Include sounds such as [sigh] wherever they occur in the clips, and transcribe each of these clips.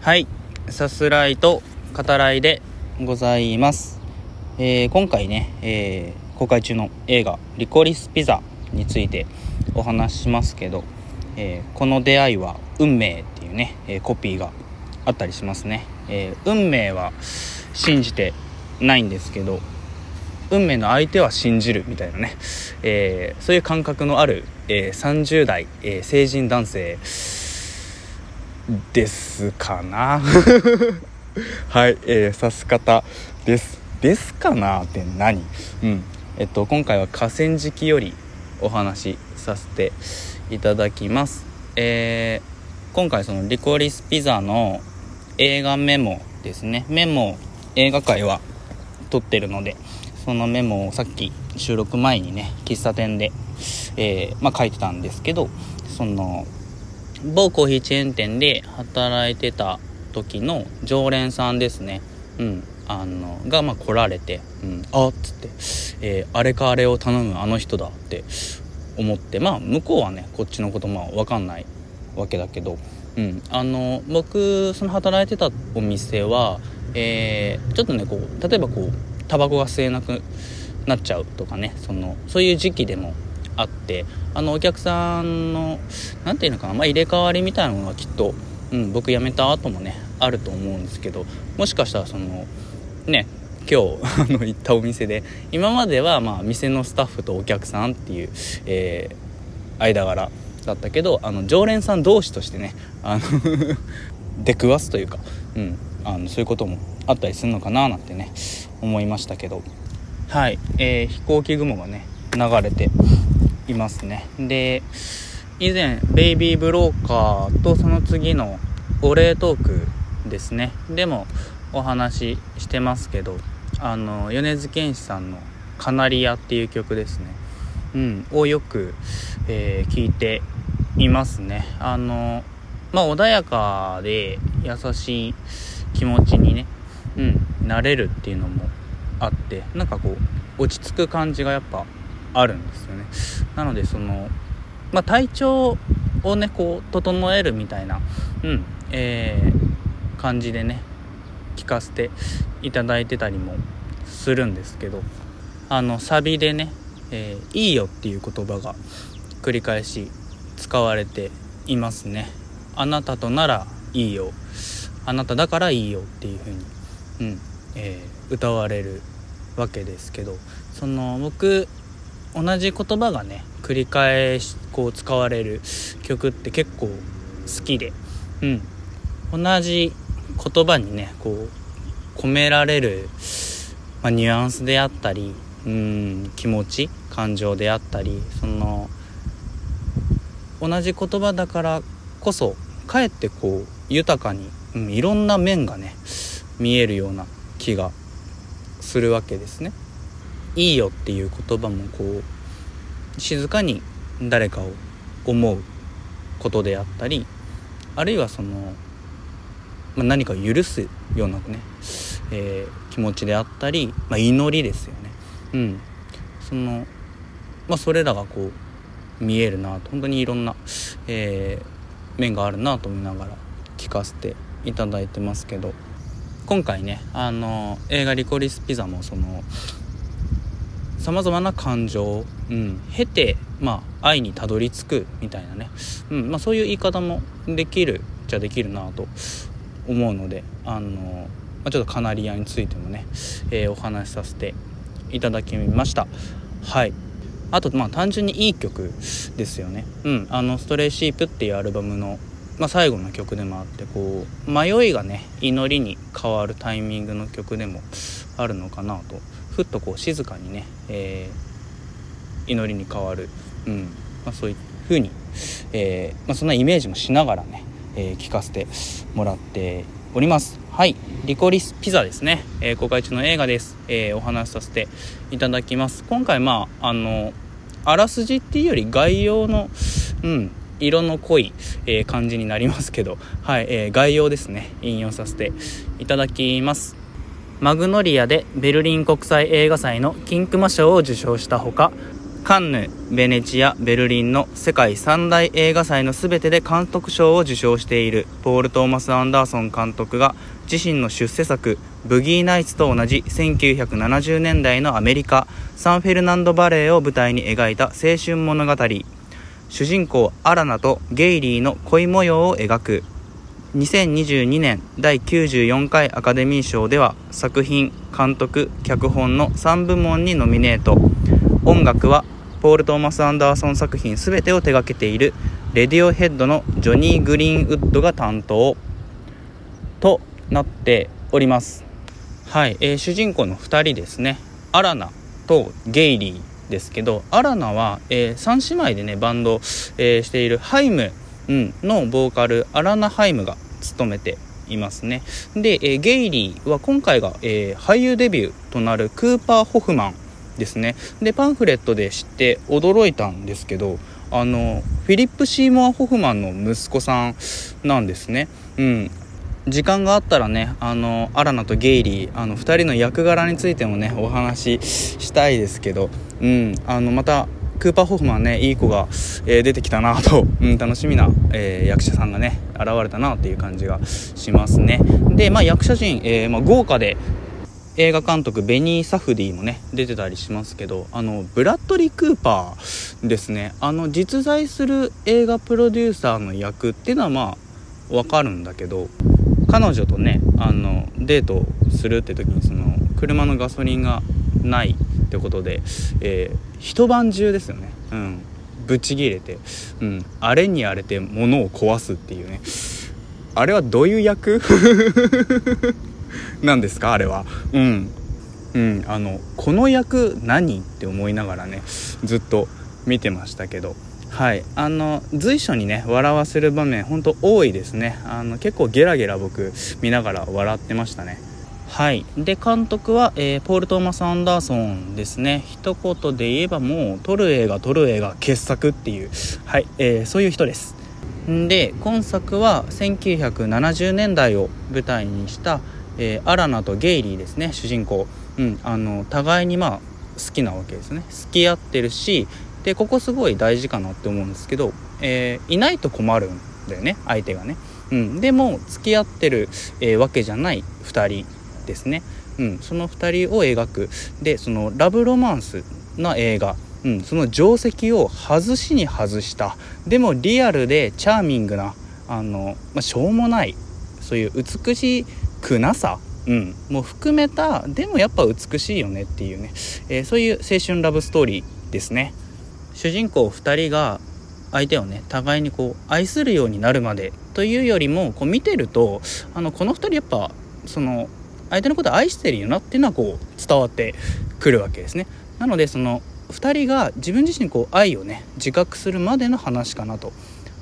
はい。さすらいと語らいでございます、えー今回ね、えー公開中の映画「リコリスピザ」についてお話ししますけど、えーこの出会いは運命っていうね、えコピーがあったりしますね、え運命は信じてないんですけど運命の相手は信じるみたいなね、えそういう感覚のある、えー30代、え成人男性ですかな。[laughs] はい、えー、指す方です。ですかなって何？うん。えっと今回は河川敷よりお話しさせていただきます。えー今回そのリコリスピザの映画メモですね。メモ映画界は撮ってるのでそのメモをさっき収録前にね喫茶店で、えーまあ、書いてたんですけどその某コーヒーチェーン店で働いてた時の常連さんですね。うん。あのがまあ来られて「うん、あっ」つって、えーあれかあれを頼むあの人だ」って思って。まあ向こうはねこっちのことまあ分かんないわけだけど、うん、あの僕その働いてたお店は、えーちょっとねこう例えばこうタバコが吸えなくなっちゃうとかねそのそういう時期でもあってあのお客さんの何て言うのかな、まあ、入れ替わりみたいなものがきっと、うん、僕辞めた後もねあると思うんですけどもしかしたらそのね今日 [laughs] の行ったお店で今まではまあ店のスタッフとお客さんっていう、えー間柄だったけどあの常連さん同士としてねあの [laughs] 出くわすというか、うん、あのそういうこともあったりするのかななんてね思いましたけど。はい、えー飛行機雲がね流れていますね。で以前「ベイビー・ブローカー」とその次のお礼トークですね。でもお話ししてますけどあの米津玄師さんの「カナリア」っていう曲ですね。うんをよく、えー聞いていますね。あのまあ穏やかで優しい気持ちにねうんなれるっていうのもあってなんかこう落ち着く感じがやっぱあるんですよね。なのでそのまあ体調をねこう整えるみたいなうんえー感じでね聞かせていただいてたりもするんですけどあのサビでね「えーいいよ」っていう言葉が繰り返し使われていますね。あなたとならいいよ。あなただからいいよっていう風にうんえー歌われるわけですけどその僕同じ言葉がね繰り返しこう使われる曲って結構好きでうん同じ言葉にねこう込められる、まあ、ニュアンスであったりうん気持ち感情であったりその同じ言葉だからこそかえってこう豊かに、うん、いろんな面がね見えるような気がするわけですね。いいよっていう言葉もこう静かに誰かを思うことであったりあるいはその、まあ、何かを許すようなね、えー気持ちであったり、まあ、祈りですよね。うん、そのまあそれらがこう見えるなと。本当にいろんな、えー面があるなと思いながら聞かせていただいてますけど。今回ねあの映画「リコリスピザ」もそのさまざまな感情を、うん、経て、まあ、愛にたどり着くみたいなね、うんまあ、そういう言い方もできるじゃできるなと思うのであの、まあ、ちょっとカナリアについてもね、えーお話しさせていただきました。はい。あとまあ単純にいい曲ですよね。うんあの「ストレイシープ」っていうアルバムの、まあ、最後の曲でもあってこう迷いがね祈りに変わるタイミングの曲でもあるのかなとふっとこう静かにね、えー祈りに変わる、うん。まあ、そういう風に、えーまあ、そんなイメージもしながらね、えー聞かせてもらっております。はい。リコリスピザですね、えー公開中の映画です、えーお話しさせていただきます。今回まああのあらすじっていうより概要のうん色の濃い、えー感じになりますけど、はい。えー概要ですね。引用させていただきます。マグノリアでベルリン国際映画祭の金熊賞を受賞したほかカンヌベネチアベルリンの世界三大映画祭の全てで監督賞を受賞しているポール・トーマス・アンダーソン監督が自身の出世作「ブギー・ナイツ」と同じ1970年代のアメリカサンフェルナンドバレーを舞台に描いた青春物語。主人公アラナとゲイリーの恋模様を描く。2022年第94回アカデミー賞では作品監督脚本の3部門にノミネート。音楽はポール・トーマス・アンダーソン作品全てを手掛けているレディオヘッドのジョニー・グリーンウッドが担当。となっております。はい、えー、主人公の2人ですね。アラナとゲイリーですけどアラナは、えー、3姉妹でねバンド、えー、しているハイム、うん、のボーカルアラナ・ハイムが務めていますね。で、え、ゲイリーは今回が、えー、俳優デビューとなるクーパー・ホフマンですね。でパンフレットで知って驚いたんですけどあのフィリップ・シーモア・ホフマンの息子さんなんですね。うん。時間があったらねあのアラナとゲイリーあの2人の役柄についてもねお話ししたいですけど、うん、あのまたクーパー・ホフマンねいい子が、えー、出てきたなと、[laughs] うん、楽しみな、えー、役者さんがね現れたなっていう感じがしますね。で、まあ、役者陣、えーまあ、豪華で映画監督ベニー・サフディもね出てたりしますけどあのブラッドリー・クーパーですね。あの実在する映画プロデューサーの役っていうのはまあ分かるんだけど彼女とねあのデートするって時にその車のガソリンがないってことで、えー、一晩中ですよね。うん。ぶち切れて、うん、あれに荒れて物を壊すっていうね。あれはどういう役？[laughs] なんですか？あれは。うん。うん。あのこの役何って思いながらねずっと見てましたけど。はい。あの随所にね笑わせる場面ほんと多いですね。あの結構ゲラゲラ僕見ながら笑ってましたね。はい。で監督は、えー、ポール・トーマス・アンダーソンですね。一言で言えばもう撮る映画撮る映画傑作っていう。はい、えー、そういう人です。で今作は1970年代を舞台にしたえー、アラナとゲイリーですね。主人公、うん、あの互いにまあ好きなわけですね。付き合ってるしでここすごい大事かなって思うんですけど、え、いないと困るんだよね相手がね、うん、でも付き合ってる、え、わけじゃない2人。ですね、うん、その2人を描く。でそのラブロマンスな映画。うん、その定石を外しに外した。でもリアルでチャーミングなあの、まあ、しょうもないそういう美しくなさ。うん、もう含めたでもやっぱ美しいよねっていうね、えー、そういう青春ラブストーリーですね。主人公2人が相手をね互いにこう愛するようになるまでというよりもこう見てるとあのこの2人やっぱその相手のことを愛してるよなっていうのはこう伝わってくるわけですね。なのでその2人が自分自身にこう愛をね自覚するまでの話かなと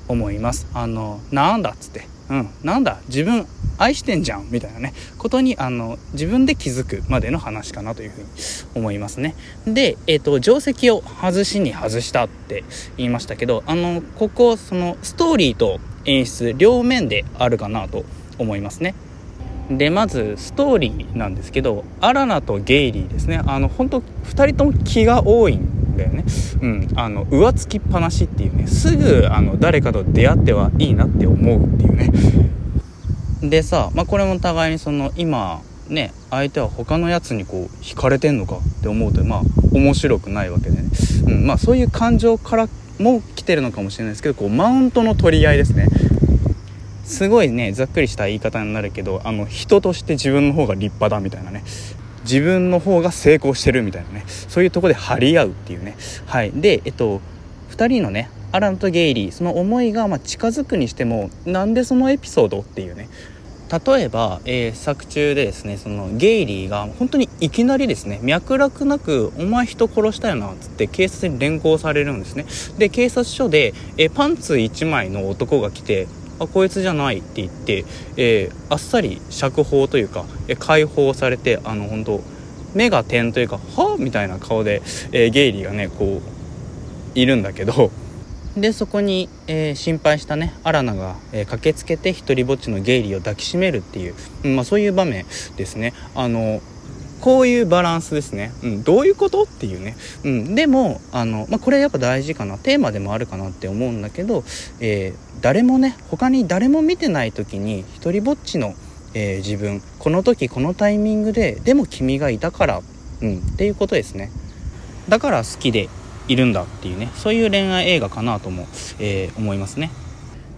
思います。あのなんだっつって。うんなんだ自分愛してんじゃんみたいなね。ことにあの自分で気づくまでの話かなというふうに思いますね。で、えーと、定石を外しに外したって言いましたけどあのここそのストーリーと演出両面であるかなと思いますね。でまずストーリーなんですけどアラナとゲイリーですね。あの本当2人とも気が多いんだよね。うん。あの浮つきっぱなしっていうね。すぐあの誰かと出会ってはいいなって思うっていうね。でさ、まあ、これも互いにその今ね相手は他のやつにこう惹かれてんのかって思うとまあ面白くないわけでね、うん。まあ、そういう感情からも来てるのかもしれないですけどこうマウントの取り合いですね。すごいねざっくりした言い方になるけどあの人として自分の方が立派だみたいなね。自分の方が成功してるみたいなね。そういうとこで張り合うっていうね。はい。でえっと2人のねアランとゲイリーその思いがま近づくにしてもなんでそのエピソードっていうね。例えば、えー、作中でですねそのゲイリーが本当にいきなりですね脈絡なく「お前人殺したよな」っつって警察に連行されるんですね。で警察署で、えー、パンツ1枚の男が来て「あこいつじゃない」って言って、えー、あっさり釈放というか、え解放されてあの本当目が点というか「はみたいな顔で、えゲイリーがねこういるんだけどでそこに、えー、心配したねアラナが、えー、駆けつけて一りぼっちのゲイリーを抱きしめるっていう、まあ、そういう場面ですね。あのこういうバランスですね、うん、どういうこと？っていうね、うん、でもあの、まあ、これやっぱ大事かな。テーマでもあるかなって思うんだけど、えー、誰もね他に誰も見てない時に一人ぼっちの、えー、自分この時このタイミングででも君がいたから、うん、っていうことですね。だから好きでいるんだっていうねそういう恋愛映画かなとも、えー、思いますね。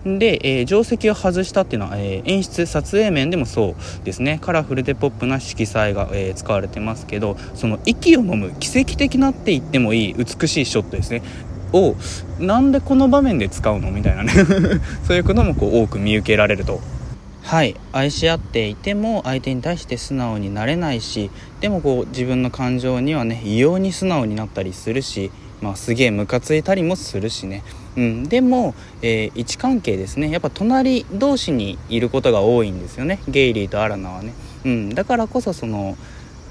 で、えー、定石を外したっていうのは、えー、演出撮影面でもそうですね。カラフルでポップな色彩が、えー、使われてますけどその息を飲む奇跡的なって言ってもいい美しいショットですね。をなんでこの場面で使うのみたいなね。[laughs] そういうこともこう多く見受けられると。はい。愛し合っていても相手に対して素直になれないしでもこう自分の感情にはね異様に素直になったりするしまあ、すげえムカついたりもするしね、うん、でも、えー、位置関係ですね。やっぱ隣同士にいることが多いんですよね。ゲイリーとアラナはね、うん、だからこそその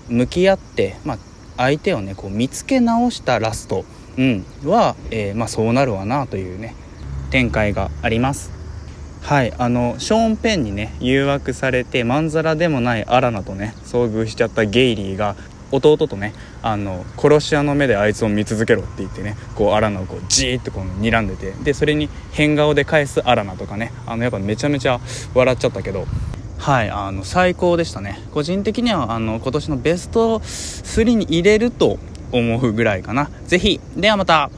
向き合って、まあ、相手をねこう見つけ直したラスト、うん、は、えー、まあ、そうなるわなというね展開があります。はい。あのショーン・ペンにね誘惑されてまんざらでもないアラナとね遭遇しちゃったゲイリーが弟とねあの殺し屋の目であいつを見続けろって言ってねこうアラナをこうじーっとこう睨んでてでそれに変顔で返すアラナとかねあのやっぱめちゃめちゃ笑っちゃったけどはいあの最高でしたね。個人的にはあの今年のベスト3に入れると思うぐらいかな。是非ではまた。